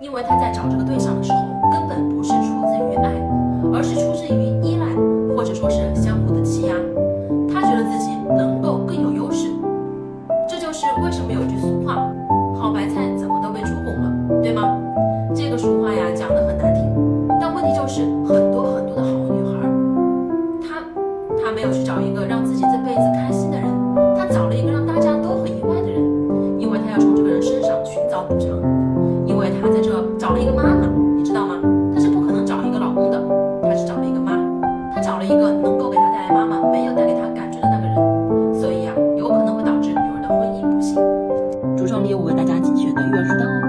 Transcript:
因为他在找这个对象的时候，根本不是出自于爱，而是出自于依赖，或者说是相互的欺压。他觉得自己能够更有优势，这就是为什么有句俗话：好白菜怎么都被猪拱了，对吗？这个俗话呀讲的很难听，但问题就是很多很多的好女孩，她她没有去找一个让自己这辈子开心的人，她找了一个让大家都很意外的人，因为她要从这个人身上寻找补偿，找了一个能够给他带来妈妈没有带给他感觉的那个人，所以啊，有可能会导致女儿的婚姻不幸。橱窗里我为大家精选的育儿书单哦。